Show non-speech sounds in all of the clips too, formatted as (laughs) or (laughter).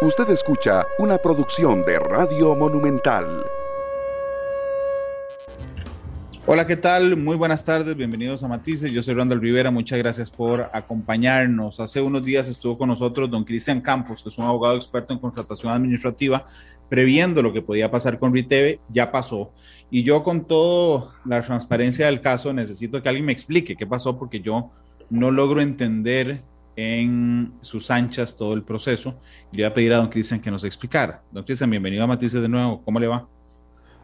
Usted escucha una producción de Radio Monumental. Hola, ¿qué tal? Muy buenas tardes, bienvenidos a Matices. Yo soy Randall Rivera, muchas gracias por acompañarnos. Hace unos días estuvo con nosotros don Cristian Campos, que es un abogado experto en contratación administrativa, previendo lo que podía pasar con RITEVE, ya pasó. Y yo con toda la transparencia del caso necesito que alguien me explique qué pasó porque yo no logro entender en sus anchas todo el proceso. le voy a pedir a don Cristian que nos explicara. Don Cristian, bienvenido a Matices de nuevo. ¿Cómo le va?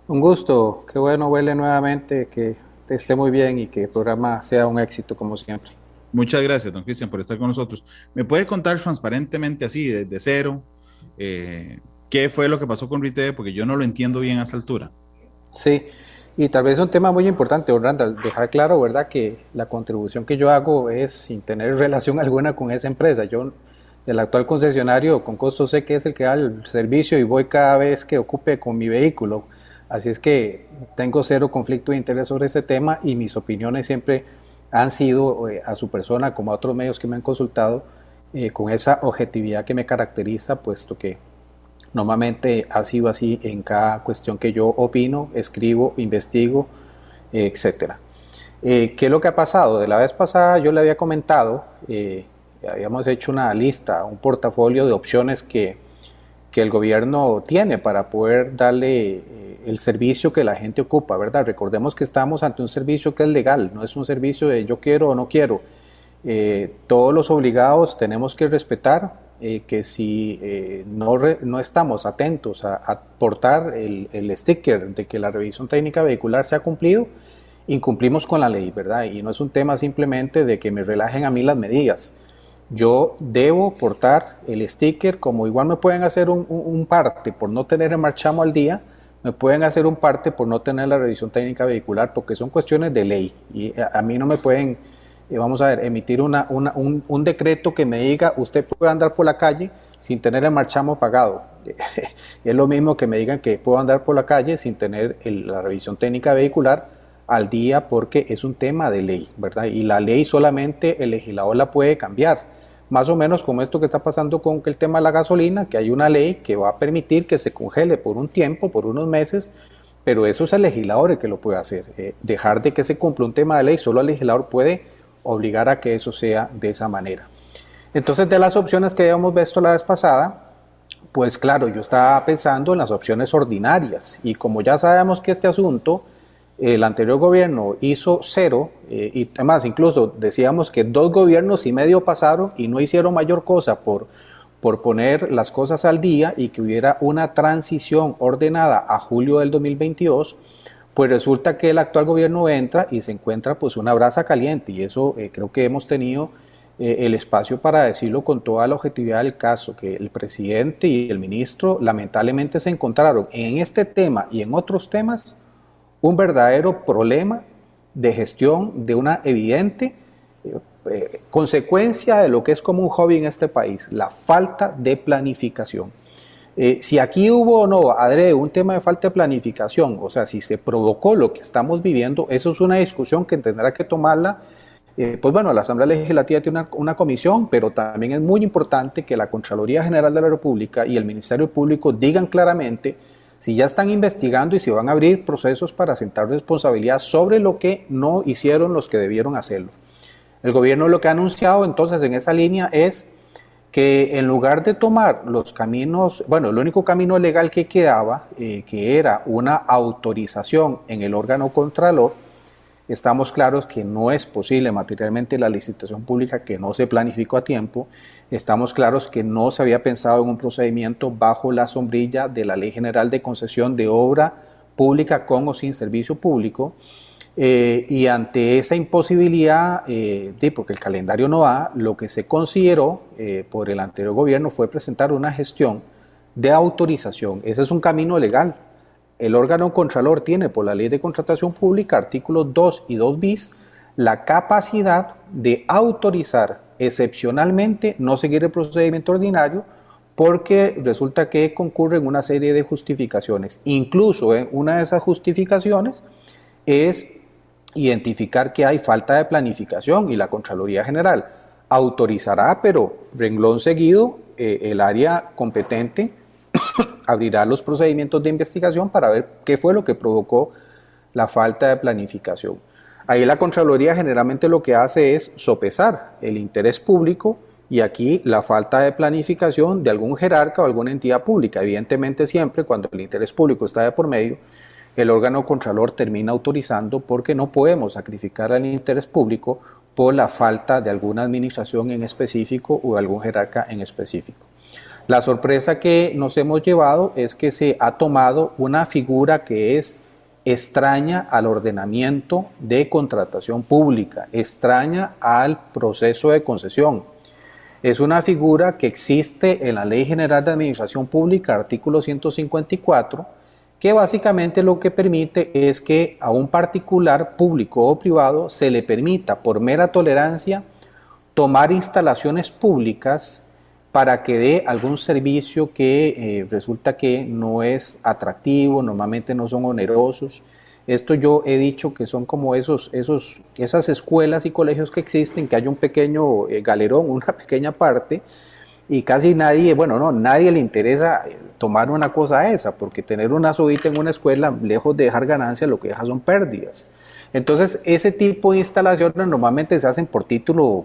Un gusto. Qué bueno huele nuevamente, que esté muy bien y que el programa sea un éxito como siempre. Muchas gracias, don Cristian, por estar con nosotros. ¿Me puede contar transparentemente así, desde cero, eh, qué fue lo que pasó con RITE? Porque yo no lo entiendo bien a esta altura. Sí, y tal vez un tema muy importante, Randall, dejar claro, ¿verdad?, que la contribución que yo hago es sin tener (laughs) relación alguna con esa empresa. Yo, el actual concesionario con costo sé que es el que da el servicio y voy cada vez que ocupe con mi vehículo. Así es que tengo cero conflicto de interés sobre este tema y mis opiniones siempre han sido eh, a su persona, como a otros medios que me han consultado, eh, con esa objetividad que me caracteriza, puesto que Normalmente ha sido así en cada cuestión que yo opino, escribo, investigo, etc. Eh, ¿Qué es lo que ha pasado? De la vez pasada yo le había comentado, eh, habíamos hecho una lista, un portafolio de opciones que, que el gobierno tiene para poder darle eh, el servicio que la gente ocupa, ¿verdad? Recordemos que estamos ante un servicio que es legal, no es un servicio de yo quiero o no quiero. todos los obligados tenemos que respetar eh, que si eh, no, no, estamos atentos a, aportar el, el, sticker de que la revisión técnica vehicular se ha cumplido, incumplimos con la ley, ¿verdad? Y no es un tema simplemente de que me relajen a mí las medidas. Yo debo portar el sticker, como igual me pueden hacer un, un, parte por no tener el marchamo al día, me pueden hacer un parte por no tener la revisión técnica vehicular, porque son cuestiones de ley y a mí no me pueden vamos a ver, emitir una, un, decreto que me diga usted puede andar por la calle sin tener el marchamo pagado. (laughs) es lo mismo que me digan que puedo andar por la calle sin tener la revisión técnica vehicular al día porque es un tema de ley, ¿verdad? Y la ley solamente el legislador la puede cambiar. Más o menos como esto que está pasando con el tema de la gasolina, que hay una ley que va a permitir que se congele por un tiempo, por unos meses, pero eso es el legislador el que lo puede hacer. Eh, dejar de que se cumpla un tema de ley, solo el legislador puede obligar a que eso sea de esa manera. Entonces, de las opciones que habíamos visto la vez pasada, pues claro, yo estaba pensando en las opciones ordinarias y como ya sabemos que este asunto, el anterior gobierno hizo cero eh, y además incluso decíamos que dos gobiernos y medio pasaron y no hicieron mayor cosa por, por poner las cosas al día y que hubiera una transición ordenada a julio del 2022, pues resulta que el actual gobierno entra y se encuentra pues una brasa caliente y eso eh, creo que hemos tenido eh, el espacio para decirlo con toda la objetividad del caso, que el presidente y el ministro lamentablemente se encontraron en este tema y en otros temas un verdadero problema de gestión de una evidente eh, consecuencia de lo que es como un hobby en este país, la falta de planificación. Eh, si aquí hubo o no, adrede, un tema de falta de planificación, o sea, si se provocó lo que estamos viviendo, eso es una discusión que tendrá que tomarla. Eh, pues bueno, la Asamblea Legislativa tiene una, una, comisión, pero también es muy importante que la Contraloría General de la República y el Ministerio Público digan claramente si ya están investigando y si van a abrir procesos para sentar responsabilidad sobre lo que no hicieron los que debieron hacerlo. El gobierno lo que ha anunciado entonces en esa línea es que en lugar de tomar los caminos, bueno, el único camino legal que quedaba, eh, que era una autorización en el órgano contralor, estamos claros que no es posible materialmente la licitación pública que no se planificó a tiempo, estamos claros que no se había pensado en un procedimiento bajo la sombrilla de la Ley General de Concesión de Obra Pública con o sin servicio público, eh, y ante esa imposibilidad, eh, porque el calendario no va, lo que se consideró eh, por el anterior gobierno fue presentar una gestión de autorización. Ese es un camino legal. El órgano contralor tiene por la ley de contratación pública, artículos 2 y 2 bis, la capacidad de autorizar excepcionalmente no seguir el procedimiento ordinario porque resulta que concurren una serie de justificaciones. Incluso una de esas justificaciones es identificar que hay falta de planificación y la Contraloría General autorizará, pero renglón seguido, eh, el área competente (coughs) abrirá los procedimientos de investigación para ver qué fue lo que provocó la falta de planificación. Ahí la Contraloría generalmente lo que hace es sopesar el interés público y aquí la falta de planificación de algún jerarca o alguna entidad pública. Evidentemente siempre cuando el interés público está de por medio, el órgano contralor termina autorizando porque no podemos sacrificar al interés público por la falta de alguna administración en específico o algún jerarca en específico. La sorpresa que nos hemos llevado es que se ha tomado una figura que es extraña al ordenamiento de contratación pública, extraña al proceso de concesión. Es una figura que existe en la Ley General de Administración Pública, artículo 154, que básicamente lo que permite es que a un particular, público o privado, se le permita por mera tolerancia tomar instalaciones públicas para que dé algún servicio que eh, resulta que no es atractivo, normalmente no son onerosos. Esto yo he dicho que son como esos, esos, esas escuelas y colegios que existen, que hay un pequeño eh, galerón, (laughs) una pequeña parte, y casi nadie, bueno, no, nadie le interesa eh, tomar una cosa esa, porque tener una subida en una escuela, lejos de dejar ganancias, lo que deja son pérdidas. Entonces, ese tipo de instalaciones normalmente se hacen por título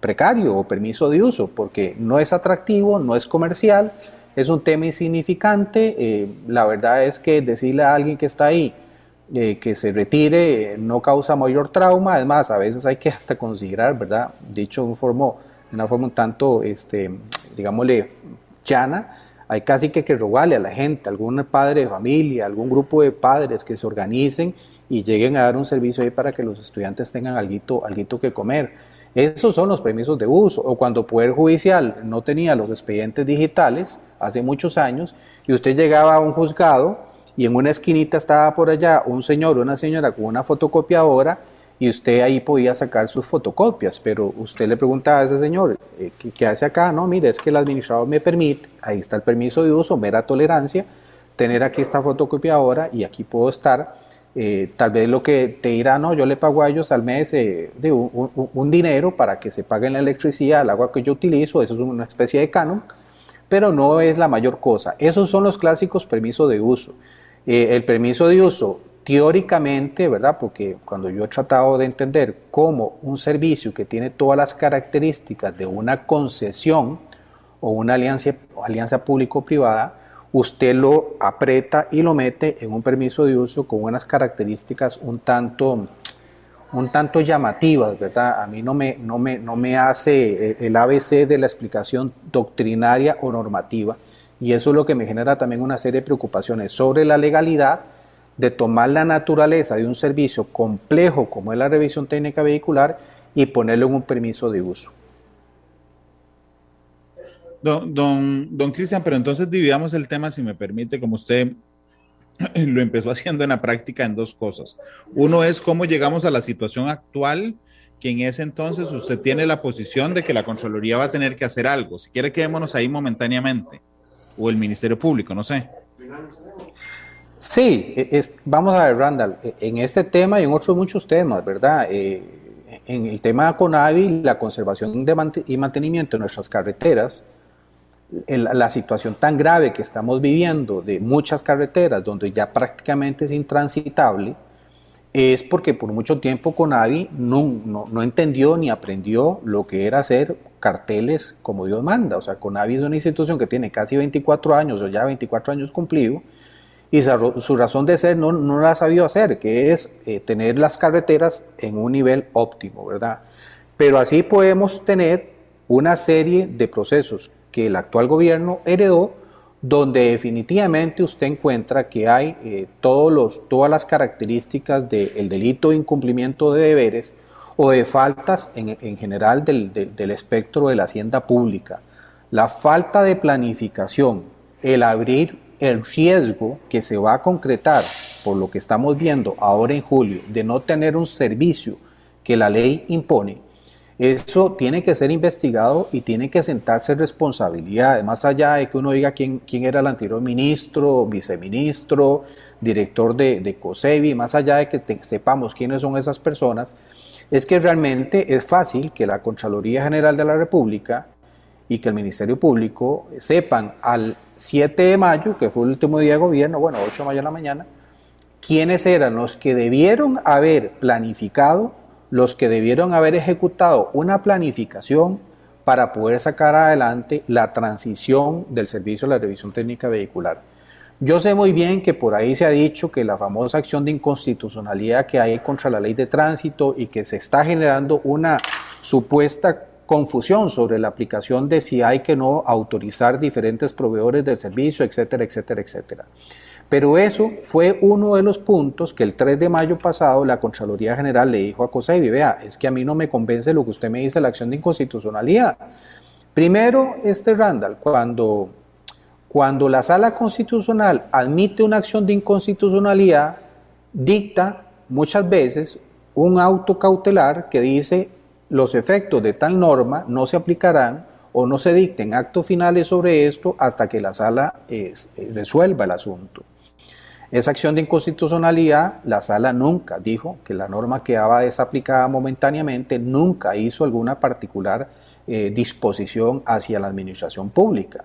precario o permiso de uso, porque no es atractivo, no es comercial, es un tema insignificante. Eh, la verdad es que decirle a alguien que está ahí eh, que se retire no causa mayor trauma, además, a veces hay que hasta considerar, ¿verdad? Dicho de, un de una forma un tanto, este, digámosle, llana, hay casi que, que rogarle a la gente, algún padre de familia, algún grupo de padres que se organicen y lleguen a dar un servicio ahí para que los estudiantes tengan algo, algo que comer. Esos son los permisos de uso. O cuando Poder Judicial no tenía los expedientes digitales hace muchos años y usted llegaba a un juzgado y en una esquinita estaba por allá un señor o una señora con una fotocopiadora y usted ahí podía sacar sus fotocopias, pero usted le preguntaba a ese señor, eh, ¿qué, hace acá? No, mire, es que el administrador me permite, ahí está el permiso de uso, mera tolerancia, tener aquí esta fotocopiadora y aquí puedo estar. Eh, tal vez lo que te dirá, no, yo le pago a ellos al mes eh, de un, dinero para que se paguen la electricidad, el agua que yo utilizo, eso es una especie de canon, pero no es la mayor cosa. Esos son los clásicos permisos de uso. el permiso de uso teóricamente, ¿verdad? Porque cuando yo he tratado de entender cómo un servicio que tiene todas las características de una concesión o una alianza, alianza público-privada, usted lo aprieta y lo mete en un permiso de uso con unas características un tanto, un tanto llamativas, ¿verdad? A mí no me, no me, no me hace el ABC de la explicación doctrinaria o normativa y eso es lo que me genera también una serie de preocupaciones sobre la legalidad, de tomar la naturaleza de un servicio complejo como es la revisión técnica vehicular y ponerlo en un permiso de uso. Don, don, Cristian, pero entonces dividamos el tema, si me permite, como usted (clears throat) lo empezó haciendo en la práctica, en dos cosas. Uno es cómo llegamos a la situación actual, que en ese entonces usted tiene la posición de que la Contraloría va a tener que hacer algo. Si quiere, quedémonos ahí momentáneamente, o el Ministerio Público, no sé. Sí, e, vamos a ver, Randall, e, en este tema y en otros muchos temas, ¿verdad? Eh, en el tema de CONAVI, la conservación y mantenimiento de nuestras carreteras, la situación tan grave que estamos viviendo de muchas carreteras donde ya prácticamente es intransitable, es porque por mucho tiempo CONAVI no, no, entendió ni aprendió lo que era hacer carteles como Dios manda. O sea, CONAVI es una institución que tiene casi 24 años o ya 24 años cumplido y su razón de ser no, no la ha sabido hacer, que es eh, tener las carreteras en un nivel óptimo, ¿verdad? Pero así podemos tener una serie de procesos que el actual gobierno heredó, donde definitivamente usted encuentra que hay eh, todos los, todas las características del delito de incumplimiento de deberes o de faltas en, en general del, del espectro de la hacienda pública. La falta de planificación, el abrir el riesgo que se va a concretar por lo que estamos viendo ahora en julio de no tener un servicio que la ley impone, eso tiene que ser investigado y tiene que sentarse responsabilidad, más allá de que uno diga quién, quién era el anterior ministro, viceministro, director de, de COSEBI, más allá de que sepamos quiénes son esas personas, es que realmente es fácil que la Contraloría General de la República y que el Ministerio Público sepan al 7 de mayo, que fue el último día de gobierno, bueno, 8 de mayo de la mañana, quiénes eran los que debieron haber planificado, los que debieron haber ejecutado una planificación para poder sacar adelante la transición del servicio a la revisión técnica vehicular. Yo sé muy bien que por ahí se ha dicho que la famosa acción de inconstitucionalidad que hay contra la ley de tránsito y que se está generando una supuesta confusión sobre la aplicación de si hay que no autorizar diferentes proveedores del servicio, etcétera, etcétera, etcétera. Pero eso fue uno de los puntos que el 3 de mayo pasado la Contraloría General le dijo a COSEBI, vea, es que a mí no me convence lo que usted me dice la acción de inconstitucionalidad. Primero, este Randall, cuando cuando la sala constitucional admite una acción de inconstitucionalidad, dicta muchas veces un auto cautelar que dice los efectos de tal norma no se aplicarán o no se dicten actos finales sobre esto hasta que la sala eh, resuelva el asunto. Esa acción de inconstitucionalidad, la sala nunca dijo que la norma quedaba desaplicada momentáneamente, nunca hizo alguna particular eh, disposición hacia la administración pública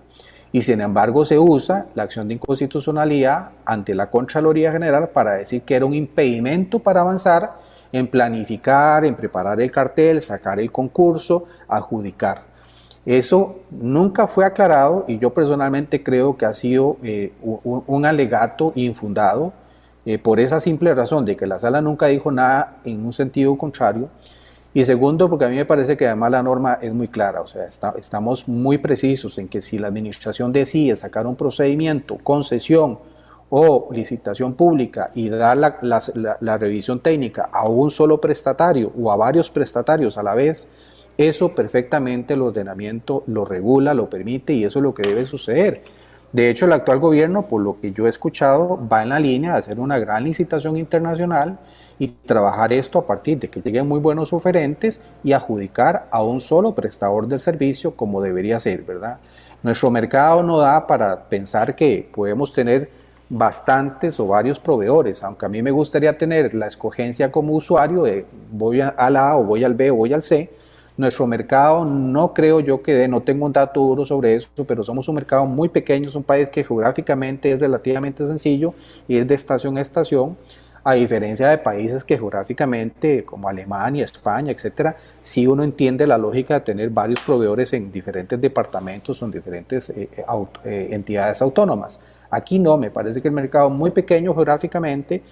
y sin embargo se usa la acción de inconstitucionalidad ante la Contraloría General para decir que era un impedimento para avanzar en planificar, en preparar el cartel, sacar el concurso, adjudicar. Eso nunca fue aclarado y yo personalmente creo que ha sido eh, un, alegato infundado eh, por esa simple razón de que la sala nunca dijo nada en un sentido contrario y segundo, porque a mí me parece que además la norma es muy clara, o sea, estamos muy precisos en que si la administración decide sacar un procedimiento, concesión o licitación pública y dar la, revisión técnica a un solo prestatario o a varios prestatarios a la vez, eso perfectamente el ordenamiento lo regula, lo permite y eso es lo que debe suceder. De hecho, el actual gobierno, por lo que yo he escuchado, va en la línea de hacer una gran licitación internacional y trabajar esto a partir de que lleguen muy buenos oferentes y adjudicar a un solo prestador del servicio como debería ser, ¿verdad? Nuestro mercado no da para pensar que podemos tener bastantes o varios proveedores, aunque a mí me gustaría tener la escogencia como usuario de voy a la A o voy al B o voy al C, nuestro mercado no creo yo que no tengo un dato duro sobre eso, pero somos un mercado muy pequeño, es un país que geográficamente es relativamente sencillo, ir de estación a estación, a diferencia de países que geográficamente, como Alemania, España, etcétera, sí uno entiende la lógica de tener varios proveedores en diferentes departamentos o en diferentes eh, eh, eh, entidades autónomas. Aquí no, me parece que el mercado es muy pequeño geográficamente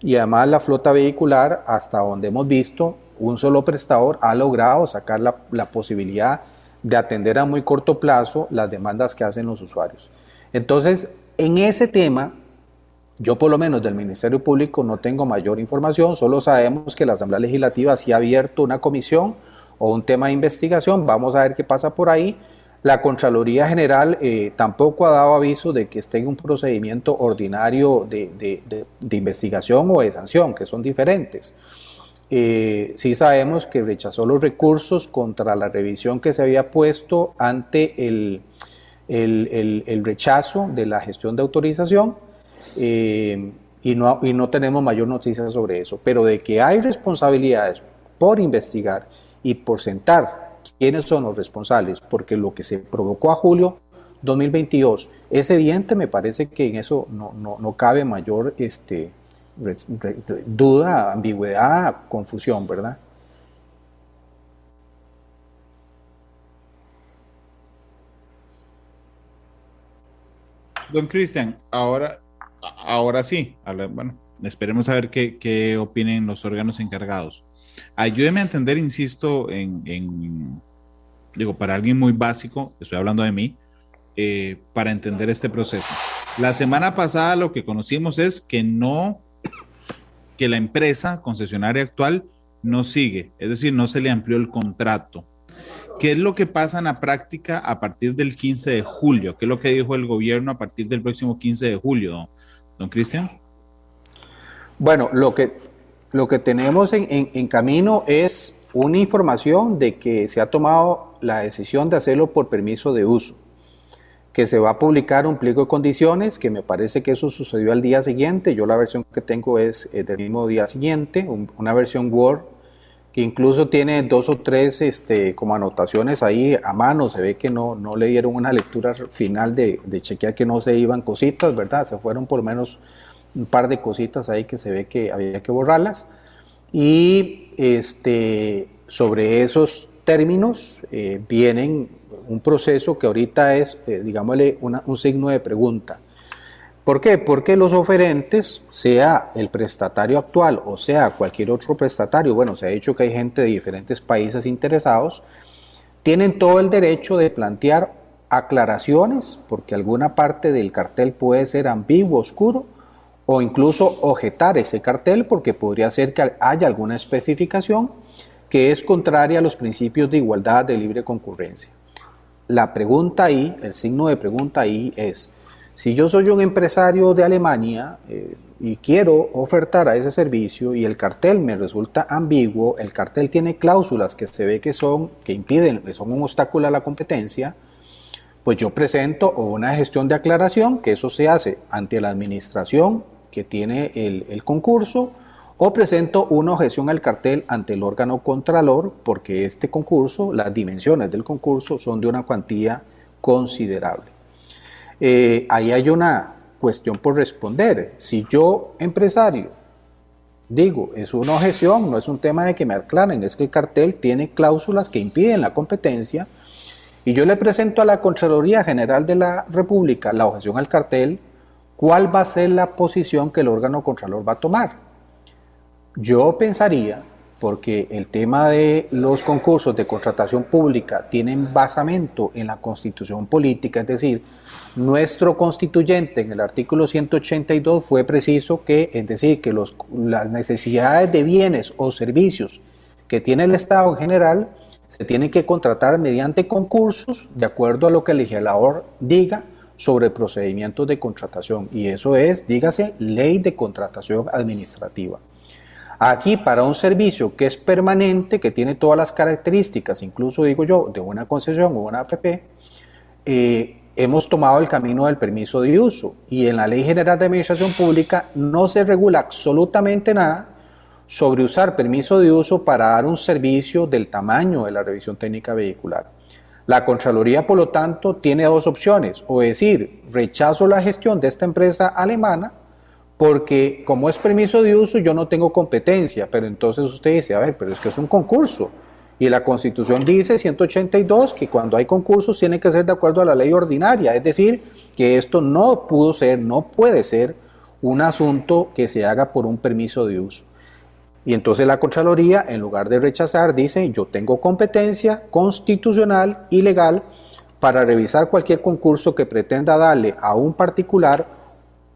y además la flota vehicular, hasta donde hemos visto, un solo prestador ha logrado sacar la, la posibilidad de atender a muy corto plazo las demandas que hacen los usuarios. Entonces, en ese tema, yo por lo menos del Ministerio Público no tengo mayor información, solo sabemos que la Asamblea Legislativa sí ha abierto una comisión o un tema de investigación, vamos a ver qué pasa por ahí. La Contraloría General eh, tampoco ha dado aviso de que esté en un procedimiento ordinario de, investigación o de sanción, que son diferentes. Eh, sí sabemos que rechazó los recursos contra la revisión que se había puesto ante el, el rechazo de la gestión de autorización eh, y, no, y no tenemos mayor noticia sobre eso. Pero de que hay responsabilidades por investigar y por sentar quiénes son los responsables, porque lo que se provocó a julio 2022 es evidente, me parece que en eso no, no, no cabe mayor este, duda, ambigüedad, confusión, ¿verdad? Don Cristian, ahora ahora sí, bueno, esperemos a ver qué, qué, opinen los órganos encargados. Ayúdeme a entender, insisto, en, digo, para alguien muy básico, estoy hablando de mí, eh, para entender este proceso. La semana pasada lo que conocimos es que no, que la empresa concesionaria actual no sigue, es decir, no se le amplió el contrato. ¿Qué es lo que pasa en la práctica a partir del 15 de julio? ¿Qué es lo que dijo el gobierno a partir del próximo 15 de julio, don Cristian? Bueno, lo que, lo que tenemos en, camino es una información de que se ha tomado la decisión de hacerlo por permiso de uso, que se va a publicar un pliego de condiciones, que me parece que eso sucedió al día siguiente, yo la versión que tengo es eh, del mismo día siguiente, una versión Word que incluso tiene dos o tres este, como anotaciones ahí a mano, se ve que no, no le dieron una lectura final de, de chequear que no se iban cositas, ¿verdad? Se fueron por lo menos un par de cositas ahí que se ve que había que borrarlas. Y este, sobre esos términos eh, vienen un proceso que ahorita es, eh, digámosle, un signo de pregunta. ¿Por qué? Porque los oferentes, sea el prestatario actual o sea cualquier otro prestatario, bueno, se ha dicho que hay gente de diferentes países interesados, tienen todo el derecho de plantear aclaraciones, porque alguna parte del cartel puede ser ambiguo, oscuro, o incluso objetar ese cartel porque podría ser que haya alguna especificación que es contraria a los principios de igualdad de libre concurrencia. La pregunta ahí, el signo de pregunta ahí es, si yo soy un empresario de Alemania eh, y quiero ofertar a ese servicio y el cartel me resulta ambiguo, el cartel tiene cláusulas que se ve que son, que impiden, que son un obstáculo a la competencia, pues yo presento una gestión de aclaración, que eso se hace ante la administración que tiene el, el concurso, o presento una objeción al cartel ante el órgano contralor, porque este concurso, las dimensiones del concurso son de una cuantía considerable. Eh, ahí hay una cuestión por responder. Si yo, empresario, digo, es una objeción, no es un tema de que me aclaren, es que el cartel tiene cláusulas que impiden la competencia, y yo le presento a la Contraloría General de la República la objeción al cartel, ¿cuál va a ser la posición que el órgano contralor va a tomar? Yo pensaría porque el tema de los concursos de contratación pública tienen basamento en la constitución política, es decir, nuestro constituyente en el artículo 182 fue preciso que, es decir, que las necesidades de bienes o servicios que tiene el Estado en general se tienen que contratar mediante concursos de acuerdo a lo que el legislador diga sobre procedimientos de contratación. Y eso es, dígase, ley de contratación administrativa. Aquí para un servicio que es permanente, que tiene todas las características, incluso digo yo, de una concesión o una APP, eh, hemos tomado el camino del permiso de uso y en la Ley General de Administración Pública no se regula absolutamente nada sobre usar permiso de uso para dar un servicio del tamaño de la revisión técnica vehicular. La Contraloría, por lo tanto, tiene dos opciones, o decir, rechazo la gestión de esta empresa alemana porque como es permiso de uso yo no tengo competencia, pero entonces usted dice, a ver, pero es que es un concurso. Y la Constitución dice 182 que cuando hay concursos tiene que ser de acuerdo a la ley ordinaria, es decir, que esto no pudo ser, no puede ser un asunto que se haga por un permiso de uso. Y entonces la Contraloría, en lugar de rechazar, dice, yo tengo competencia constitucional y legal para revisar cualquier concurso que pretenda darle a un particular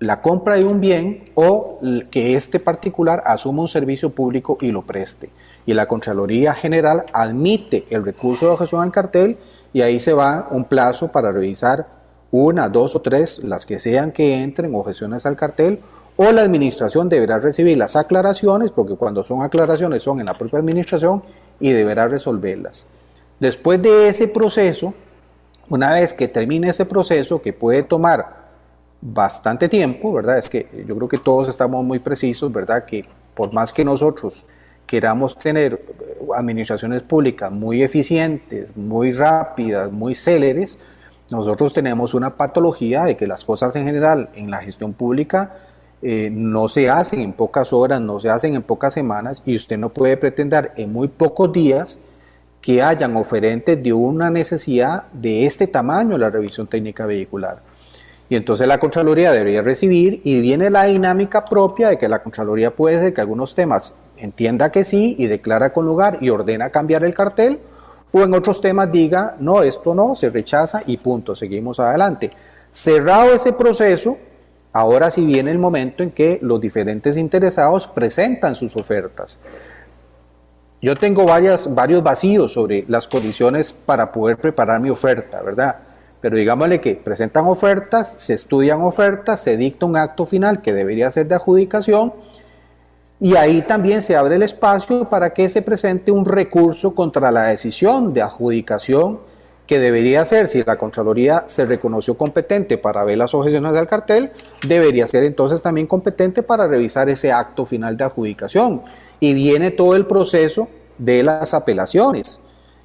la compra de un bien o que este particular asuma un servicio público y lo preste. Y la Contraloría General admite el recurso de objeción al cartel y ahí se va un plazo para revisar una, dos o tres, las que sean que entren objeciones al cartel, o la administración deberá recibir las aclaraciones, porque cuando son aclaraciones son en la propia administración y deberá resolverlas. Después de ese proceso, una vez que termine ese proceso, que puede tomar bastante tiempo, ¿verdad? Es que yo creo que todos estamos muy precisos, ¿verdad? Que por más que nosotros queramos tener administraciones públicas muy eficientes, muy rápidas, muy céleres, nosotros tenemos una patología de que las cosas en general en la gestión pública eh, no se hacen en pocas horas, no se hacen en pocas semanas y usted no puede pretender en muy pocos días que hayan oferentes de una necesidad de este tamaño la revisión técnica vehicular. Y entonces la Contraloría debería recibir y viene la dinámica propia de que la Contraloría puede ser que algunos temas entienda que sí y declara con lugar y ordena cambiar el cartel, o en otros temas diga, no, esto no, se rechaza y punto, seguimos adelante. Cerrado ese proceso, ahora sí viene el momento en que los diferentes interesados presentan sus ofertas. Yo tengo varios vacíos sobre las condiciones para poder preparar mi oferta, ¿verdad? pero digámosle que presentan ofertas, se estudian ofertas, se dicta un acto final que debería ser de adjudicación y ahí también se abre el espacio para que se presente un recurso contra la decisión de adjudicación que debería ser, si la Contraloría se reconoció competente para ver las objeciones del cartel, debería ser entonces también competente para revisar ese acto final de adjudicación. Y viene todo el proceso de las apelaciones.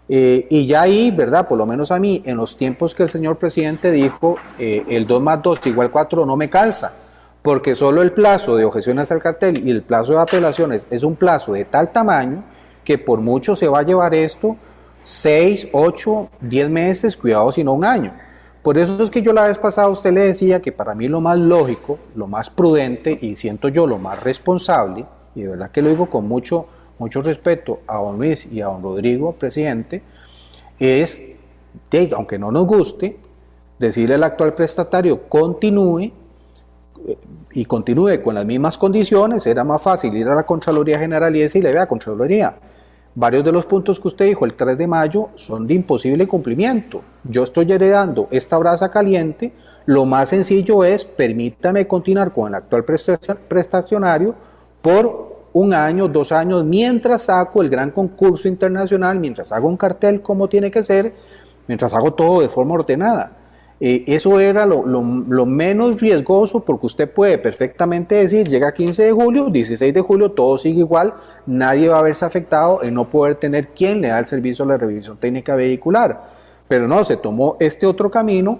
Eh, y ya ahí, ¿verdad? Por lo menos a mí, en los tiempos que el señor presidente dijo, eh, el 2 más 2 igual 4 no me calza, porque solo el plazo de objeciones al cartel y el plazo de apelaciones es un plazo de tal tamaño que por mucho se va a llevar esto 6, 8, 10 meses, cuidado si no un año. Por eso es que yo la vez pasada a usted le decía que para mí lo más lógico, lo más prudente y siento yo lo más responsable, y de verdad que lo digo con mucho mucho respeto a don Luis y a don Rodrigo, presidente, es, aunque no nos guste, decirle al actual prestatario continúe eh, y continúe con las mismas condiciones, era más fácil ir a la Contraloría General y decirle, vea, Contraloría, varios de los puntos que usted dijo el 3 de mayo son de imposible cumplimiento. Yo estoy heredando esta brasa caliente, lo más sencillo es, permítame continuar con el actual prestacionario por un año, dos años, mientras saco el gran concurso internacional, mientras hago un cartel como tiene que ser, mientras hago todo de forma ordenada. Eh, eso era lo, menos riesgoso porque usted puede perfectamente decir, llega 15 de julio, 16 de julio, todo sigue igual, nadie va a verse afectado en no poder tener quien le da el servicio a la revisión técnica vehicular. Pero no, se tomó este otro camino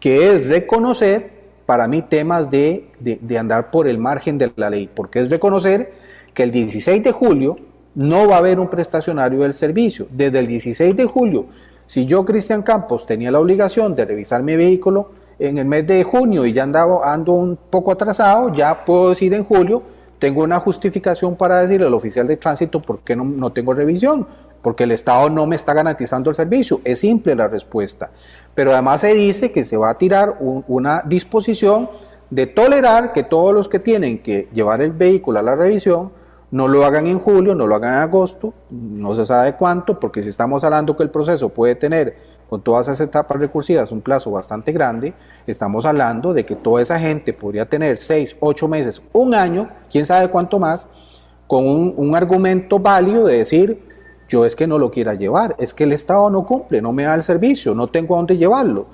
que es reconocer para mí temas de, de andar por el margen de la ley, porque es reconocer que el 16 de julio no va a haber un prestacionario del servicio. Desde el 16 de julio, si yo, Cristian Campos, tenía la obligación de revisar mi vehículo en el mes de junio y ya andaba, ando un poco atrasado, ya puedo decir en julio, tengo una justificación para decirle al oficial de tránsito por qué no, no tengo revisión, porque el Estado no me está garantizando el servicio. Es simple la respuesta. Pero además se dice que se va a tirar una disposición de tolerar que todos los que tienen que llevar el vehículo a la revisión, no lo hagan en julio, no lo hagan en agosto, no se sabe cuánto, porque si estamos hablando que el proceso puede tener con todas esas etapas recursivas un plazo bastante grande, estamos hablando de que toda esa gente podría tener seis, ocho meses, un año, quién sabe cuánto más, con un, un argumento válido de decir, yo es que no lo quiera llevar, es que el Estado no cumple, no me da el servicio, no tengo a dónde llevarlo.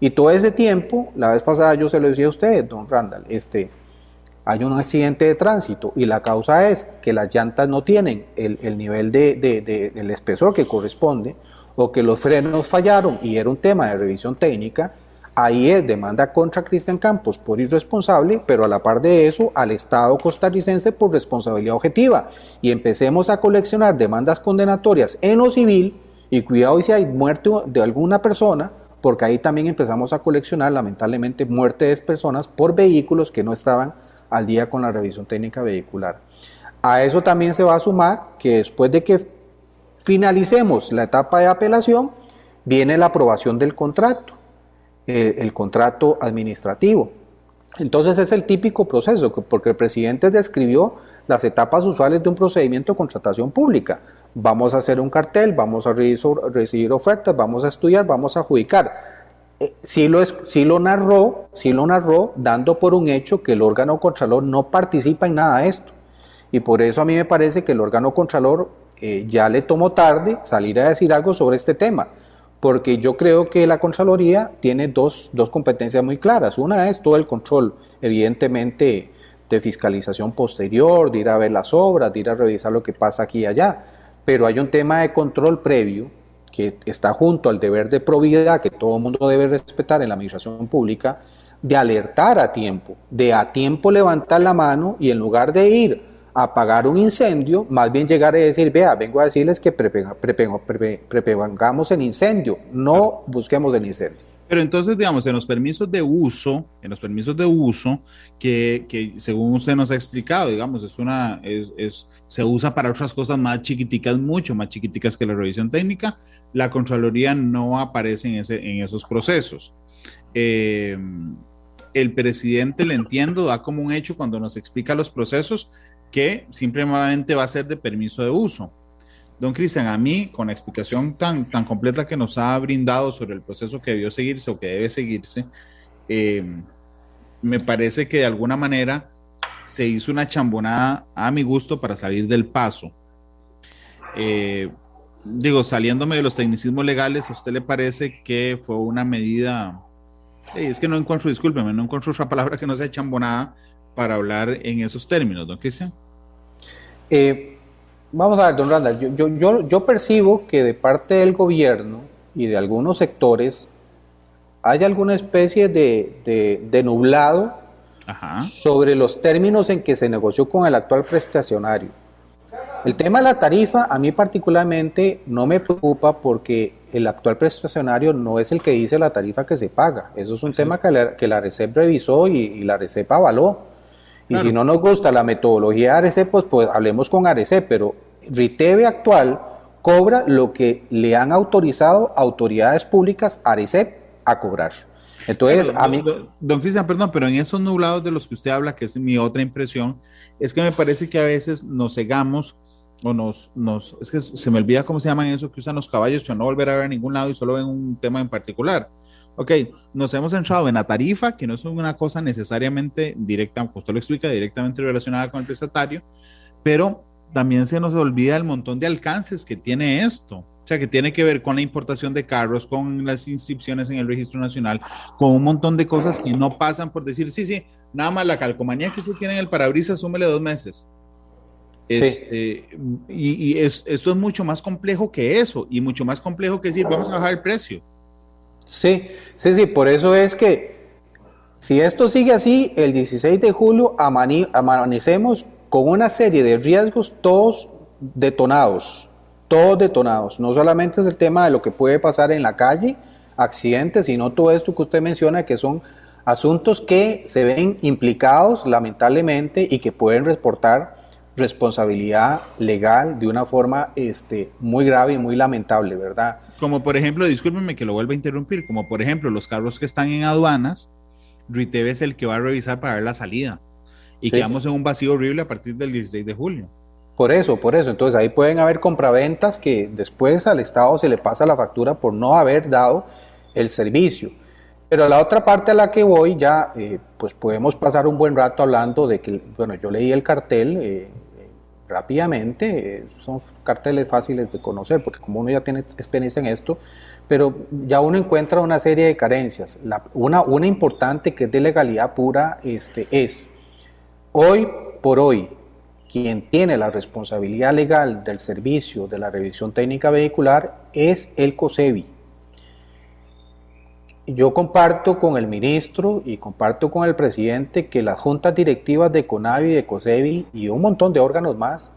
Y todo ese tiempo, la vez pasada yo se lo decía a usted, don Randall, este, hay un accidente de tránsito y la causa es que las llantas no tienen el, nivel de, del espesor que corresponde o que los frenos fallaron y era un tema de revisión técnica, ahí es demanda contra Cristian Campos por irresponsable, pero a la par de eso al Estado costarricense por responsabilidad objetiva. Y empecemos a coleccionar demandas condenatorias en lo civil y cuidado si hay muerte de alguna persona, porque ahí también empezamos a coleccionar lamentablemente muerte de personas por vehículos que no estaban al día con la revisión técnica vehicular. A eso también se va a sumar que después de que finalicemos la etapa de apelación, viene la aprobación del contrato, el, contrato administrativo. Entonces es el típico proceso, porque el presidente describió las etapas usuales de un procedimiento de contratación pública. Vamos a hacer un cartel, vamos a recibir ofertas, vamos a estudiar, vamos a adjudicar eh, sí, lo, lo narró, sí lo narró dando por un hecho que el órgano contralor no participa en nada de esto. Y por eso a mí me parece que el órgano contralor eh, ya le tomó tarde salir a decir algo sobre este tema, porque yo creo que la Contraloría tiene dos, dos competencias muy claras. Una es todo el control, evidentemente, de fiscalización posterior, de ir a ver las obras, de ir a revisar lo que pasa aquí y allá, pero hay un tema de control previo que está junto al deber de probidad que todo el mundo debe respetar en la administración pública, de alertar a tiempo, de a tiempo levantar la mano y en lugar de ir a apagar un incendio, más bien llegar a decir, vea, vengo a decirles que prepengamos el incendio, no busquemos el incendio. Pero entonces, digamos, en los permisos de uso, en los permisos de uso, que, que según usted nos ha explicado, digamos, es una, es, se usa para otras cosas más chiquiticas, mucho más chiquiticas que la revisión técnica, la Contraloría no aparece en, ese, en esos procesos. Eh, el presidente, le entiendo, da como un hecho cuando nos explica los procesos que simplemente va a ser de permiso de uso Don Cristian, a mí, con la explicación tan, tan completa que nos ha brindado sobre el proceso que debió seguirse o que debe seguirse, eh, me parece que de alguna manera se hizo una chambonada a mi gusto para salir del paso. Eh, digo, saliéndome de los tecnicismos legales, ¿a usted le parece que fue una medida? es que no encuentro, discúlpeme, no encuentro otra palabra que no sea chambonada para hablar en esos términos, don Cristian. Eh, Vamos a ver, don Randall, yo, yo, yo, percibo que de parte del gobierno y de algunos sectores hay alguna especie de, de, nublado sobre los términos en que se negoció con el actual prestacionario. El tema de la tarifa a mí particularmente no me preocupa porque el actual prestacionario no es el que dice la tarifa que se paga. Eso es un tema que la, que la RECEP revisó y, la RECEP avaló. Y si no nos gusta la metodología de ARECEP, pues, pues hablemos con ARECEP, pero RITEVE actual cobra lo que le han autorizado autoridades públicas, ARECEP, a cobrar. Entonces, a mí... Don Cristian, perdón, pero en esos nublados de los que usted habla, que es mi otra impresión, es que me parece que a veces nos cegamos o nos, nos, es que se me olvida cómo se llaman eso que usan los caballos para no volver a ver a ningún lado y solo ven un tema en particular. Ok, nos hemos centrado en la tarifa, que no es una cosa necesariamente directa, como usted lo explica, directamente relacionada con el prestatario, pero también se nos olvida el montón de alcances que tiene esto. O sea, que tiene que ver con la importación de carros, con las inscripciones en el registro nacional, con un montón de cosas que no pasan por decir, sí, sí, nada más la calcomanía que usted tiene en el parabrisas, súmele dos meses. Este, y, esto es mucho más complejo que eso, y mucho más complejo que decir, vamos a bajar el precio. Sí, sí, sí, por eso es que si esto sigue así, el 16 de julio amanecemos con una serie de riesgos todos detonados, todos detonados. No solamente es el tema de lo que puede pasar en la calle, accidentes, sino todo esto que usted menciona que son asuntos que se ven implicados lamentablemente y que pueden reportar responsabilidad legal de una forma este, muy grave y muy lamentable, ¿verdad? Como por ejemplo, discúlpenme que lo vuelva a interrumpir, como por ejemplo los carros que están en aduanas, RITEV es el que va a revisar para ver la salida y quedamos en un vacío horrible a partir del 16 de julio. Por eso, por eso. Entonces ahí pueden haber compraventas que después al Estado se le pasa la factura por no haber dado el servicio. Pero la otra parte a la que voy ya, eh, pues podemos pasar un buen rato hablando de que, bueno, yo leí el cartel eh, rápidamente, son carteles fáciles de conocer, porque como uno ya tiene experiencia en esto, pero ya uno encuentra una serie de carencias. una, importante que es de legalidad pura este, es Hoy por hoy, quien tiene la responsabilidad legal del servicio de la revisión técnica vehicular es el COSEBI. Yo comparto con el ministro y comparto con el presidente que las juntas directivas de CONAVI, de COSEBI y un montón de órganos más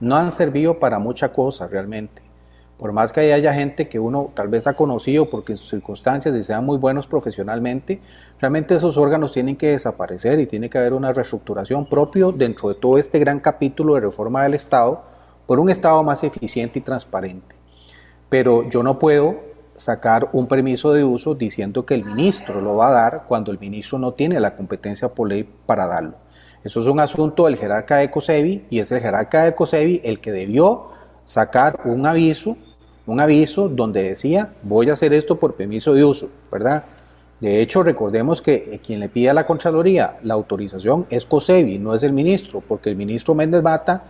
no han servido para mucha cosa realmente por más que haya gente que uno tal vez ha conocido porque en sus circunstancias y sean muy buenos profesionalmente, realmente esos órganos tienen que desaparecer y tiene que haber una reestructuración propio dentro de todo este gran capítulo de reforma del Estado por un Estado más eficiente y transparente. Pero yo no puedo sacar un permiso de uso diciendo que el ministro lo va a dar cuando el ministro no tiene la competencia por ley para darlo. Eso es un asunto del jerarca de COSEBI y es el jerarca de COSEBI el que debió sacar un aviso, un aviso donde decía, voy a hacer esto por permiso de uso, ¿verdad? De hecho, recordemos que eh, quien le pide a la Contraloría la autorización es COSEBI, no es el ministro, porque el ministro Méndez Bata,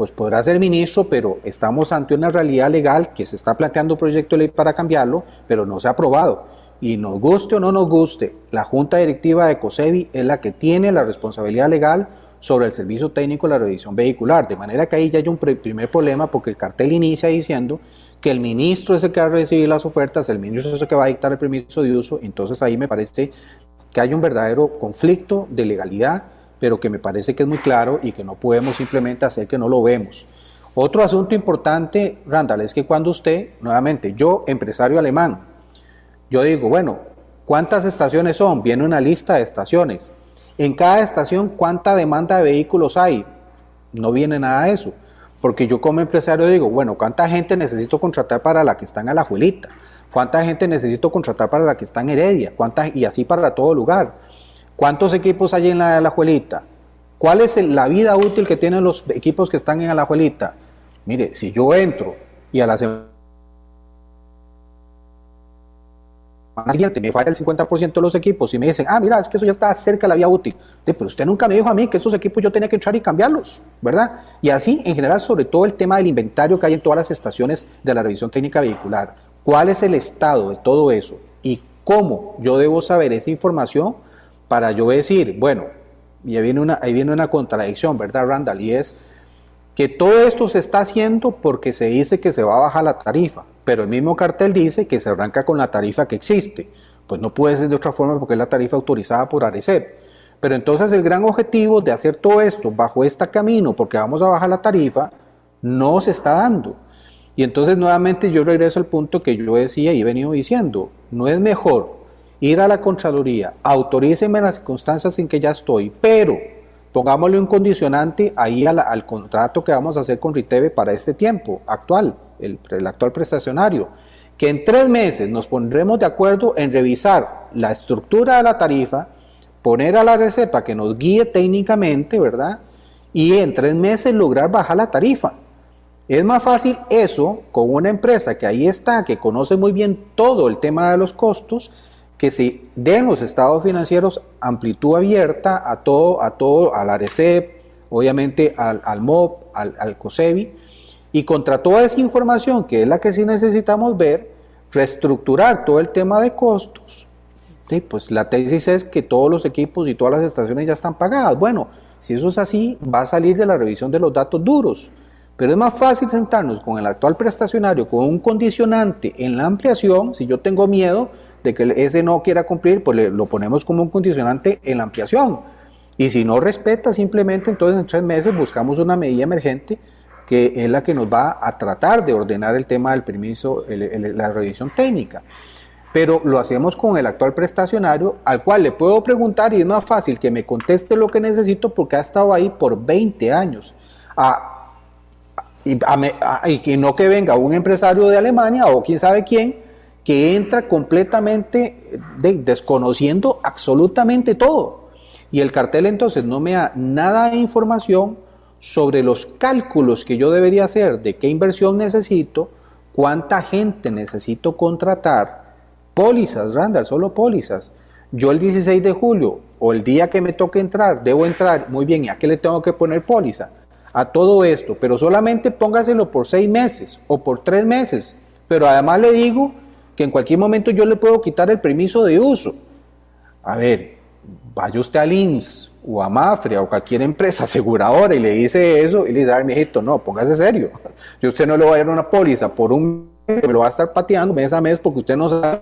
pues podrá ser ministro, pero estamos ante una realidad legal que se está planteando un proyecto de ley para cambiarlo, pero no se ha aprobado. Y nos guste o no nos guste, la Junta Directiva de COSEBI es la que tiene la responsabilidad legal sobre el servicio técnico de la revisión vehicular. De manera que ahí ya hay un primer problema porque el cartel inicia diciendo que el ministro es el que va a recibir las ofertas, el ministro es el que va a dictar el permiso de uso. Entonces ahí me parece que hay un verdadero conflicto de legalidad, pero que me parece que es muy claro y que no podemos simplemente hacer que no lo vemos. Otro asunto importante, Randall, es que cuando usted, nuevamente, yo, empresario alemán, yo digo, bueno, ¿cuántas estaciones son? Viene una lista de estaciones. En cada estación, ¿cuánta demanda de vehículos hay? No viene nada de eso. Porque yo como empresario digo, bueno, ¿cuánta gente necesito contratar para la que está en Alajuelita? ¿Cuánta gente necesito contratar para la que está en Heredia? ¿Cuánta, y así para todo lugar. ¿Cuántos equipos hay en la Alajuelita? ¿Cuál es la vida útil que tienen los equipos que están en Alajuelita? Mire, si yo entro y a la semana siguiente me falla el 50% de los equipos y me dicen, ah, mira, es que eso ya está cerca de la vía útil. pero usted nunca me dijo a mí que esos equipos yo tenía que entrar y cambiarlos, ¿verdad? Y así, en general, sobre todo el tema del inventario que hay en todas las estaciones de la revisión técnica vehicular. ¿Cuál es el estado de todo eso? ¿Y cómo yo debo saber esa información para yo decir, bueno, y ahí viene una, ahí viene una contradicción, ¿verdad, Randall? Y es que todo esto se está haciendo porque se dice que se va a bajar la tarifa, pero el mismo cartel dice que se arranca con la tarifa que existe. Pues no puede ser de otra forma porque es la tarifa autorizada por ARECEP. Pero entonces el gran objetivo de hacer todo esto bajo este camino, porque vamos a bajar la tarifa, no se está dando. Y entonces nuevamente yo regreso al punto que yo decía y he venido diciendo, no es mejor ir a la Contraloría, autoríceme las circunstancias en que ya estoy, pero pongámosle un condicionante ahí al, contrato que vamos a hacer con Riteve para este tiempo actual, el, el actual prestacionario, que en tres meses nos pondremos de acuerdo en revisar la estructura de la tarifa, poner a la receta que nos guíe técnicamente, ¿verdad? Y en tres meses lograr bajar la tarifa. Es más fácil eso con una empresa que ahí está, que conoce muy bien todo el tema de los costos, que se den los estados financieros amplitud abierta a todo, a todo, al ARECEP, obviamente al, al MOP, al, al COSEBI, y contra toda esa información, que es la que sí necesitamos ver, reestructurar todo el tema de costos. Sí, pues la tesis es que todos los equipos y todas las estaciones ya están pagadas. Bueno, si eso es así, va a salir de la revisión de los datos duros. Pero es más fácil sentarnos con el actual prestacionario con un condicionante en la ampliación, si yo tengo miedo, de que ese no quiera cumplir, pues lo ponemos como un condicionante en la ampliación. Y si no respeta, simplemente entonces en tres meses buscamos una medida emergente que es la que nos va a tratar de ordenar el tema del permiso, la revisión técnica. Pero lo hacemos con el actual prestacionario, al cual le puedo preguntar y es más fácil que me conteste lo que necesito porque ha estado ahí por 20 años. y, y no que venga un empresario de Alemania o quién sabe quién que entra completamente desconociendo absolutamente todo. Y el cartel entonces no me da nada de información sobre los cálculos que yo debería hacer de qué inversión necesito, cuánta gente necesito contratar, pólizas, Randall, solo pólizas. Yo el 16 de julio o el día que me toque entrar, debo entrar, muy bien, ¿y a qué le tengo que poner póliza? A todo esto, pero solamente póngaselo por seis meses o por tres meses. Pero además le digo que en cualquier momento yo le puedo quitar el permiso de uso. A ver, vaya usted al INS o a Mafre o cualquier empresa aseguradora y le dice eso y le dice, ay, mijito, no, póngase serio. (laughs) Yo usted no le va a dar una póliza por un mes, me lo va a estar pateando mes a mes porque usted no sabe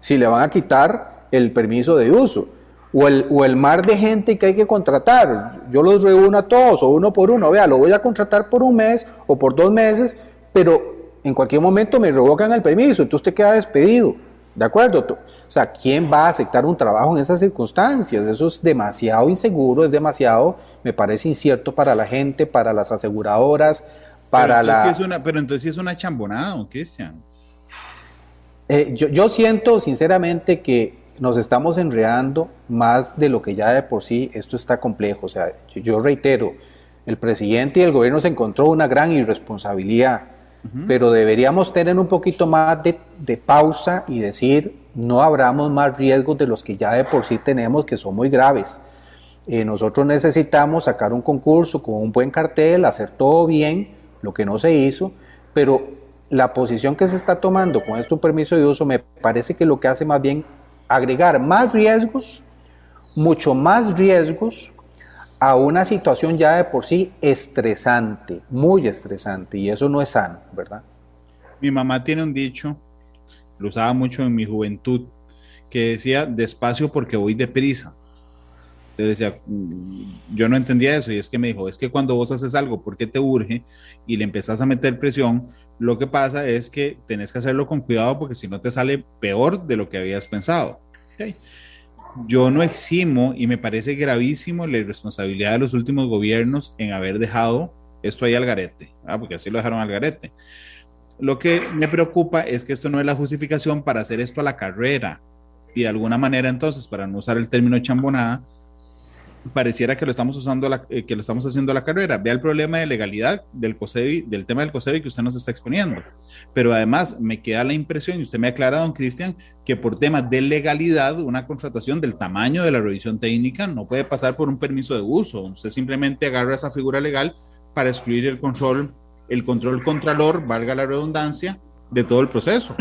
si le van a quitar el permiso de uso. O el, o el mar de gente que hay que contratar. Yo los reúno a todos o uno por uno. Vea, lo voy a contratar por un mes o por dos meses, pero en cualquier momento me revocan el permiso, entonces usted queda despedido. ¿De acuerdo? O sea, ¿quién va a aceptar un trabajo en esas circunstancias? Eso es demasiado inseguro, es demasiado, me parece incierto para la gente, para las aseguradoras, para pero la... es una, pero entonces sí es una chambonada, Cristian? Eh, yo, yo siento sinceramente que nos estamos enredando más de lo que ya de por sí esto está complejo. O sea, yo reitero, el presidente y el gobierno se encontró una gran irresponsabilidad pero deberíamos tener un poquito más de, pausa y decir, no abramos más riesgos de los que ya de por sí tenemos, que son muy graves. Eh, nosotros necesitamos sacar un concurso con un buen cartel, hacer todo bien, lo que no se hizo, pero la posición que se está tomando con este permiso de uso me parece que lo que hace más bien agregar más riesgos, mucho más riesgos a una situación ya de por sí estresante, muy estresante, y eso no es sano, ¿verdad? Mi mamá tiene un dicho, lo usaba mucho en mi juventud, que decía despacio porque voy deprisa. decía, mm, yo no entendía eso y es que me dijo, es que cuando vos haces algo porque te urge y le empezás a meter presión, lo que pasa es que tenés que hacerlo con cuidado porque si no te sale peor de lo que habías pensado. ¿Okay? Yo no eximo y me parece gravísimo la irresponsabilidad de los últimos gobiernos en haber dejado esto ahí al garete, ah, porque así lo dejaron al garete. Lo que me preocupa es que esto no es la justificación para hacer esto a la carrera y de alguna manera entonces, para no usar el término chambonada, pareciera que lo estamos usando, la, eh, que lo estamos haciendo a la carrera. Vea el problema de legalidad del COSEBI, del tema del COSEBI que usted nos está exponiendo. Pero además me queda la impresión, y usted me ha aclarado, don Cristian, que por temas de legalidad, una contratación del tamaño de la revisión técnica no puede pasar por un permiso de uso. Usted simplemente agarra esa figura legal para excluir el control, el control contralor, valga la redundancia, de todo el proceso.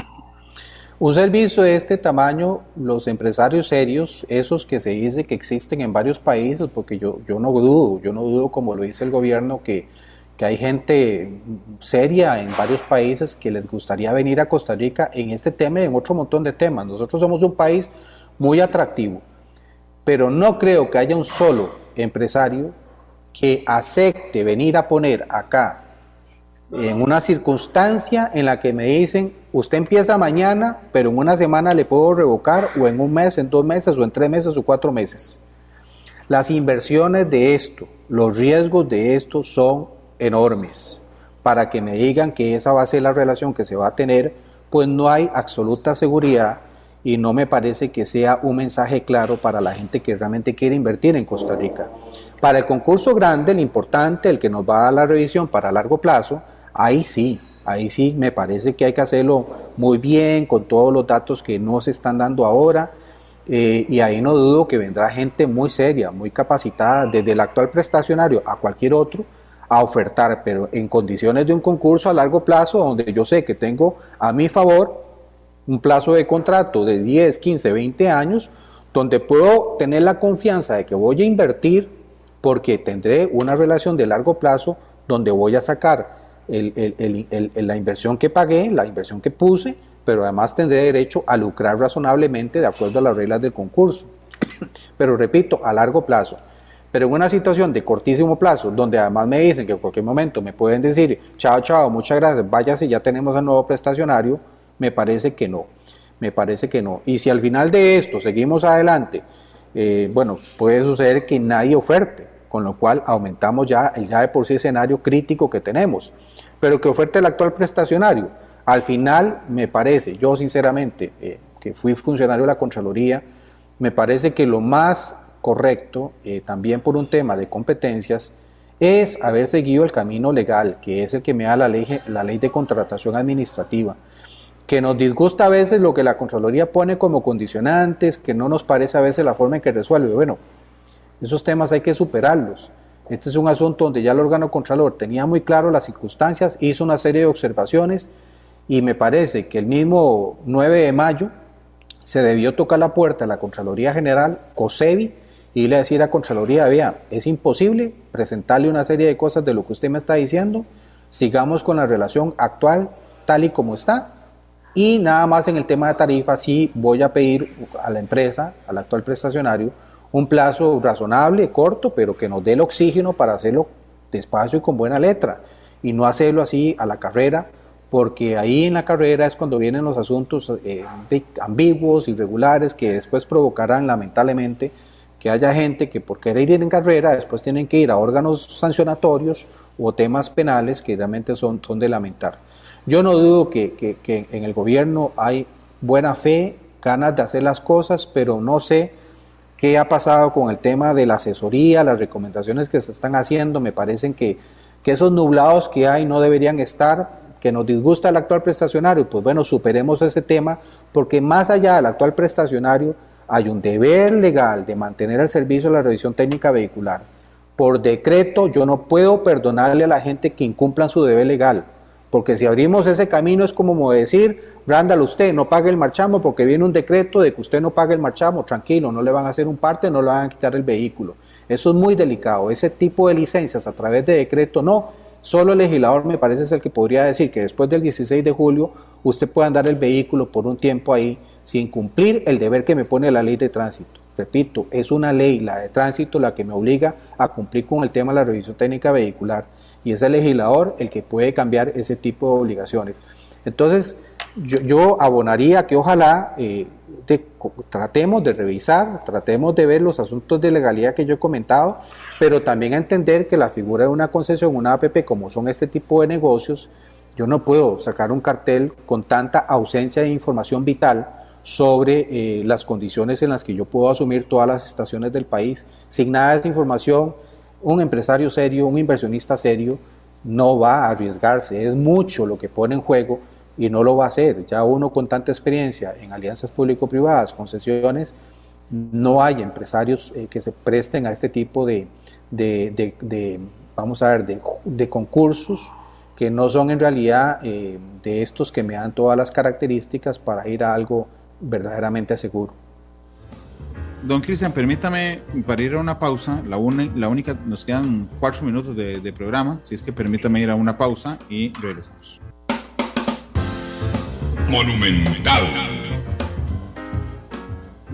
Un servicio de este tamaño, los empresarios serios, esos que se dice que existen en varios países, porque yo, yo no dudo, yo no dudo como lo dice el gobierno que, que hay gente seria en varios países que les gustaría venir a Costa Rica en este tema y en otro montón de temas. Nosotros somos un país muy atractivo, pero no creo que haya un solo empresario que acepte venir a poner acá en una circunstancia en la que me dicen, usted empieza mañana, pero en una semana le puedo revocar, o en un mes, en dos meses, o en tres meses, o cuatro meses. Las inversiones de esto, los riesgos de esto son enormes. Para que me digan que esa va a ser la relación que se va a tener, pues no hay absoluta seguridad y no me parece que sea un mensaje claro para la gente que realmente quiere invertir en Costa Rica. Para el concurso grande, el importante, el que nos va a dar la revisión para largo plazo, ahí sí, ahí sí me parece que hay que hacerlo muy bien, con todos los datos que no se están dando ahora, eh, y ahí no dudo que vendrá gente muy seria, muy capacitada, desde el actual prestacionario a cualquier otro, a ofertar, pero en condiciones de un concurso a largo plazo, donde yo sé que tengo a mi favor un plazo de contrato de 10, 15, 20 años, donde puedo tener la confianza de que voy a invertir porque tendré una relación de largo plazo donde voy a sacar la inversión que pagué, la inversión que puse, pero además tendré derecho a lucrar razonablemente de acuerdo a las reglas del concurso. (coughs) Pero repito, a largo plazo. Pero en una situación de cortísimo plazo, donde además me dicen que en cualquier momento me pueden decir, chao, chao, muchas gracias, váyase, ya tenemos el nuevo prestacionario, me parece que no. Me parece que no. Y si al final de esto seguimos adelante, eh, bueno, puede suceder que nadie oferte, con lo cual aumentamos ya el ya de por sí escenario crítico que tenemos. Pero que oferte el actual prestacionario. Al final, me parece, yo sinceramente, eh, que fui funcionario de la Contraloría, me parece que lo más correcto, eh, también por un tema de competencias, es haber seguido el camino legal, que es el que me da la ley, la ley de contratación administrativa, que nos disgusta a veces lo que la Contraloría pone como condicionantes, que no nos parece a veces la forma en que resuelve. Bueno, esos temas hay que superarlos. Este es un asunto donde ya el órgano Contralor tenía muy claro las circunstancias, hizo una serie de observaciones y me parece que el mismo 9 de mayo se debió tocar la puerta a la Contraloría General, COSEBI, y le decir a Contraloría, vea, es imposible presentarle una serie de cosas de lo que usted me está diciendo, sigamos con la relación actual tal y como está, y nada más en el tema de tarifa, sí voy a pedir a la empresa, al actual prestacionario, un plazo razonable, corto, pero que nos dé el oxígeno para hacerlo despacio y con buena letra, y no hacerlo así a la carrera, porque ahí en la carrera es cuando vienen los asuntos eh, ambiguos, irregulares, que después provocarán lamentablemente que haya gente que por querer ir en carrera después tienen que ir a órganos sancionatorios o temas penales que realmente son, son de lamentar. Yo no dudo que, en el gobierno hay buena fe, ganas de hacer las cosas, pero no sé qué ha pasado con el tema de la asesoría, las recomendaciones que se están haciendo, me parecen que, esos nublados que hay no deberían estar, que nos disgusta el actual prestacionario, pues bueno, superemos ese tema, porque más allá del actual prestacionario hay un deber legal de mantener el servicio de la revisión técnica vehicular. Por decreto yo no puedo perdonarle a la gente que incumplan su deber legal. Porque si abrimos ese camino es como decir, Randall, usted no pague el marchamo porque viene un decreto de que usted no pague el marchamo, tranquilo, no le van a hacer un parte, no le van a quitar el vehículo. Eso es muy delicado. Ese tipo de licencias a través de decreto no. Solo el legislador me parece es el que podría decir que después del 16 de julio usted puede andar el vehículo por un tiempo ahí sin cumplir el deber que me pone la ley de tránsito. Repito, es una ley, la de tránsito, la que me obliga a cumplir con el tema de la revisión técnica vehicular y es el legislador el que puede cambiar ese tipo de obligaciones. Entonces, yo, abonaría que ojalá eh, tratemos de revisar, tratemos de ver los asuntos de legalidad que yo he comentado, pero también entender que la figura de una concesión, una APP, como son este tipo de negocios, yo no puedo sacar un cartel con tanta ausencia de información vital sobre eh, las condiciones en las que yo puedo asumir todas las estaciones del país. Sin nada de esa información, un empresario serio, un inversionista serio, no va a arriesgarse. Es mucho lo que pone en juego y no lo va a hacer. Ya uno con tanta experiencia en alianzas público-privadas, concesiones, no hay empresarios eh, que se presten a este tipo de, vamos a ver, de, concursos que no son en realidad eh, de estos que me dan todas las características para ir a algo verdaderamente seguro. Don Cristian, permítame para ir a una pausa, la, la única, nos quedan cuatro minutos de, de programa, si es que permítame ir a una pausa y regresamos. Monumental.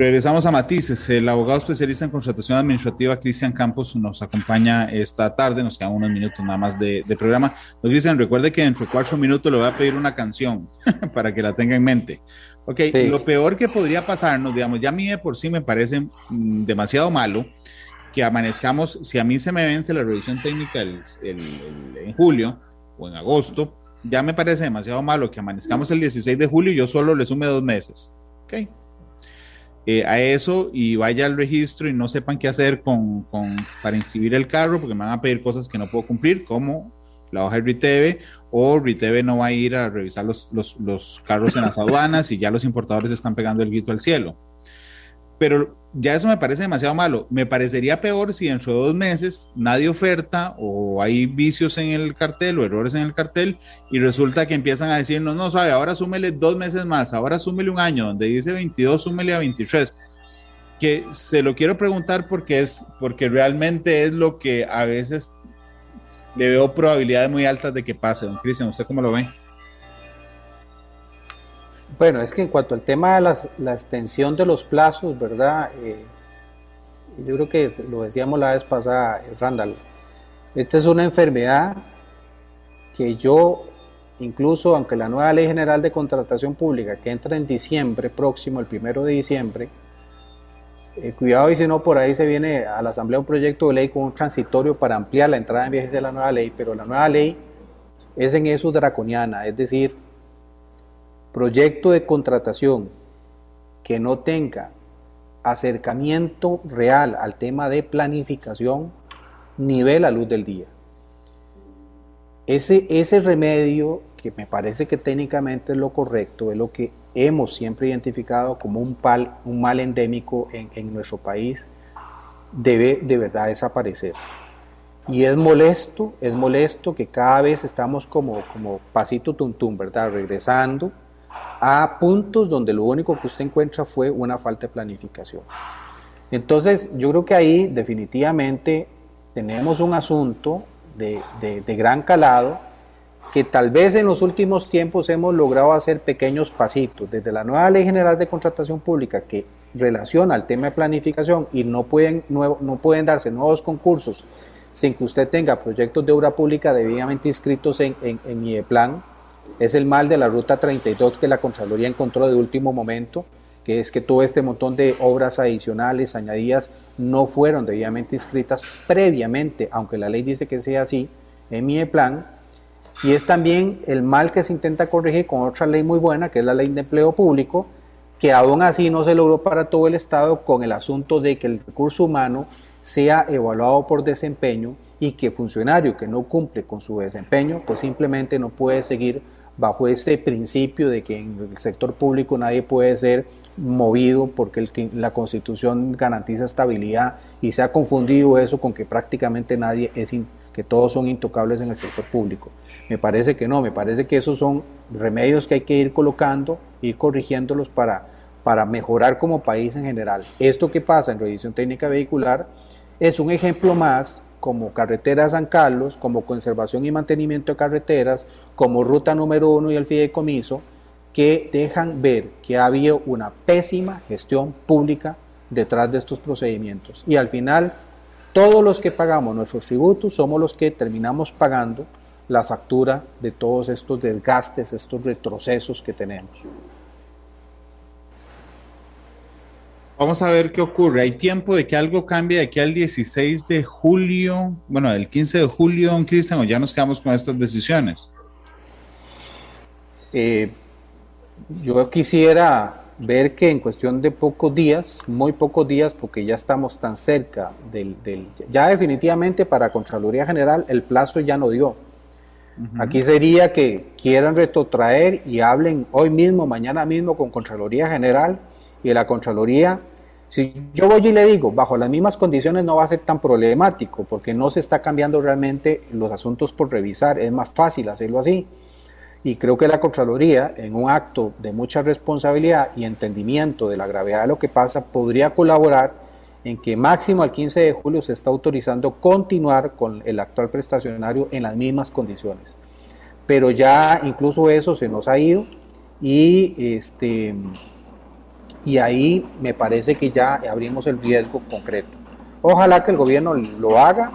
Regresamos a Matices. El abogado especialista en contratación administrativa, Cristian Campos, nos acompaña esta tarde. Nos quedan unos minutos nada más de, programa. Don Cristian, recuerde que dentro de cuatro minutos le voy a pedir una canción (laughs) para que la tenga en mente. Ok, lo peor que podría pasarnos, digamos, ya a mí de por sí me parece mm, demasiado malo que amanezcamos, si a mí se me vence la revisión técnica en julio o en agosto, ya me parece demasiado malo que amanezcamos el 16 de julio y yo solo le sume dos meses. Ok, eh, a eso y vaya al registro y no sepan qué hacer con, con, para inscribir el carro porque me van a pedir cosas que no puedo cumplir, como la hoja de RITEVE, o RITEVE no va a ir a revisar los, los, los carros en las aduanas y ya los importadores están pegando el grito al cielo pero ya eso me parece demasiado malo. Me parecería peor si dentro de dos meses nadie oferta o hay vicios en el cartel o errores en el cartel y resulta que empiezan a decirnos, no, sabe, ahora súmele dos meses más, ahora súmele un año, donde dice 22, súmele a 23. Que se lo quiero preguntar porque es, porque realmente es lo que a veces le veo probabilidades muy altas de que pase. Don Cristian, ¿usted cómo lo ve? Bueno, es que en cuanto al tema de la extensión de los plazos, ¿verdad? Eh, yo creo que lo decíamos la vez pasada, eh, Randall, esta es una enfermedad que yo, incluso aunque la nueva ley general de contratación pública que entra en diciembre próximo, el primero de diciembre, eh, cuidado y si no por ahí se viene a la asamblea un proyecto de ley con un transitorio para ampliar la entrada en vigencia de la nueva ley, pero la nueva ley es en eso draconiana, es decir, proyecto de contratación que no tenga acercamiento real al tema de planificación, nivel a luz del día. Ese, ese remedio, que me parece que técnicamente es lo correcto, es lo que hemos siempre identificado como un, pal, un mal endémico en, nuestro país, debe de verdad desaparecer. Y es molesto, es molesto que cada vez estamos como, como pasito tuntum, ¿verdad? Regresando a puntos donde lo único que usted encuentra fue una falta de planificación. Entonces, yo creo que ahí definitivamente tenemos un asunto de, gran calado que tal vez en los últimos tiempos hemos logrado hacer pequeños pasitos, desde la nueva Ley General de Contratación Pública que relaciona al tema de planificación y no pueden, no, pueden darse nuevos concursos sin que usted tenga proyectos de obra pública debidamente inscritos en, en, en es el mal de la Ruta 32 que la Contraloría encontró de último momento, que es que todo este montón de obras adicionales, añadidas, no fueron debidamente inscritas previamente, aunque la ley dice que sea así, en mi plan. Y es también el mal que se intenta corregir con otra ley muy buena, que es la ley de empleo público, que aún así no se logró para todo el Estado con el asunto de que el recurso humano sea evaluado por desempeño y que funcionario que no cumple con su desempeño, pues simplemente no puede seguir bajo ese principio de que en el sector público nadie puede ser movido porque la constitución garantiza estabilidad y se ha confundido eso con que prácticamente nadie es, que todos son intocables en el sector público. Me parece que no, me parece que esos son remedios que hay que ir colocando, ir corrigiéndolos para, para mejorar como país en general. Esto que pasa en revisión técnica vehicular es un ejemplo más como Carretera San Carlos, como Conservación y Mantenimiento de Carreteras, como Ruta número uno y el Fideicomiso, que dejan ver que ha habido una pésima gestión pública detrás de estos procedimientos. Y al final, todos los que pagamos nuestros tributos somos los que terminamos pagando la factura de todos estos desgastes, estos retrocesos que tenemos. Vamos a ver qué ocurre. Hay tiempo de que algo cambie de aquí al 16 de julio, bueno, el 15 de julio, don Cristian, o ya nos quedamos con estas decisiones. Eh, yo quisiera ver que en cuestión de pocos días, muy pocos días, porque ya estamos tan cerca del, ya definitivamente para Contraloría General el plazo ya no dio. Aquí sería que quieran retrotraer y hablen hoy mismo, mañana mismo con Contraloría General y la Contraloría si yo voy y le digo, bajo las mismas condiciones no va a ser tan problemático, porque no se está cambiando realmente los asuntos por revisar, es más fácil hacerlo así. Y creo que la Contraloría, en un acto de mucha responsabilidad y entendimiento de la gravedad de lo que pasa, podría colaborar en que máximo al 15 de julio se está autorizando continuar con el actual prestacionario en las mismas condiciones. Pero ya incluso eso se nos ha ido y, este, y ahí me parece que ya abrimos el riesgo concreto. Ojalá que el gobierno lo haga,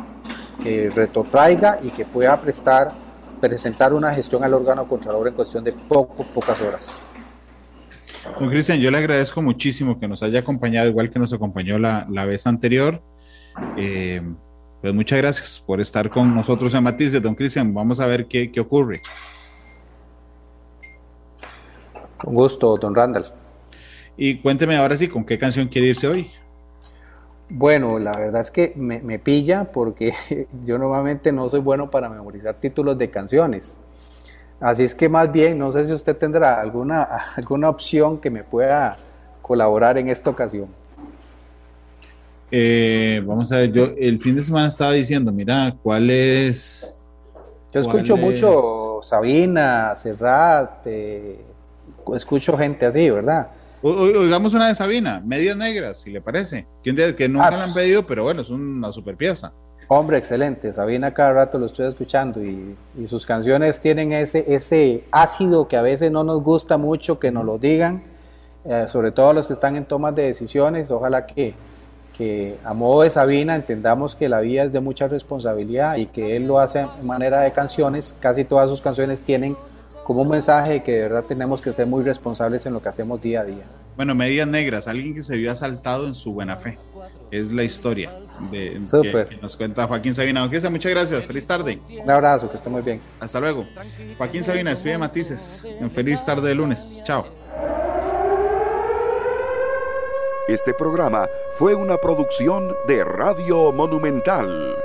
que retrotraiga y que pueda prestar, presentar una gestión al órgano contralor en cuestión de poco, pocas horas. Don Cristian, yo le agradezco muchísimo que nos haya acompañado, igual que nos acompañó la, la vez anterior. Eh, pues muchas gracias por estar con nosotros en Matices, don Cristian. Vamos a ver qué, qué ocurre. Con gusto, don Randall. Y cuénteme ahora sí, ¿con qué canción quiere irse hoy? Bueno, la verdad es que me, me pilla porque (laughs) yo normalmente no soy bueno para memorizar títulos de canciones. Así es que más bien, no sé si usted tendrá alguna, (laughs) alguna opción que me pueda colaborar en esta ocasión. Eh, vamos a ver, yo el fin de semana estaba diciendo, mira, ¿cuál es? Yo escucho mucho Sabina, Serrat, eh, escucho gente así, ¿verdad? Oigamos una de Sabina, Medias Negras, si le parece. Que, que nunca ah, la han pedido, pero bueno, es una super pieza. Hombre, excelente. Sabina cada rato lo estoy escuchando y, sus canciones tienen ese, ese ácido que a veces no nos gusta mucho que nos lo digan, eh, sobre todo los que están en tomas de decisiones. Ojalá que, que a modo de Sabina entendamos que la vida es de mucha responsabilidad y que él lo hace en manera de canciones. Casi todas sus canciones tienen como un mensaje de que de verdad tenemos que ser muy responsables en lo que hacemos día a día. Bueno, medias negras, alguien que se vio asaltado en su buena fe es la historia de, que, nos cuenta Joaquín Sabina. Aunque muchas gracias, feliz tarde. Un abrazo, que esté muy bien. Hasta luego. Joaquín Sabina, despide Matices. En feliz tarde de lunes. Chao. Este programa fue una producción de Radio Monumental.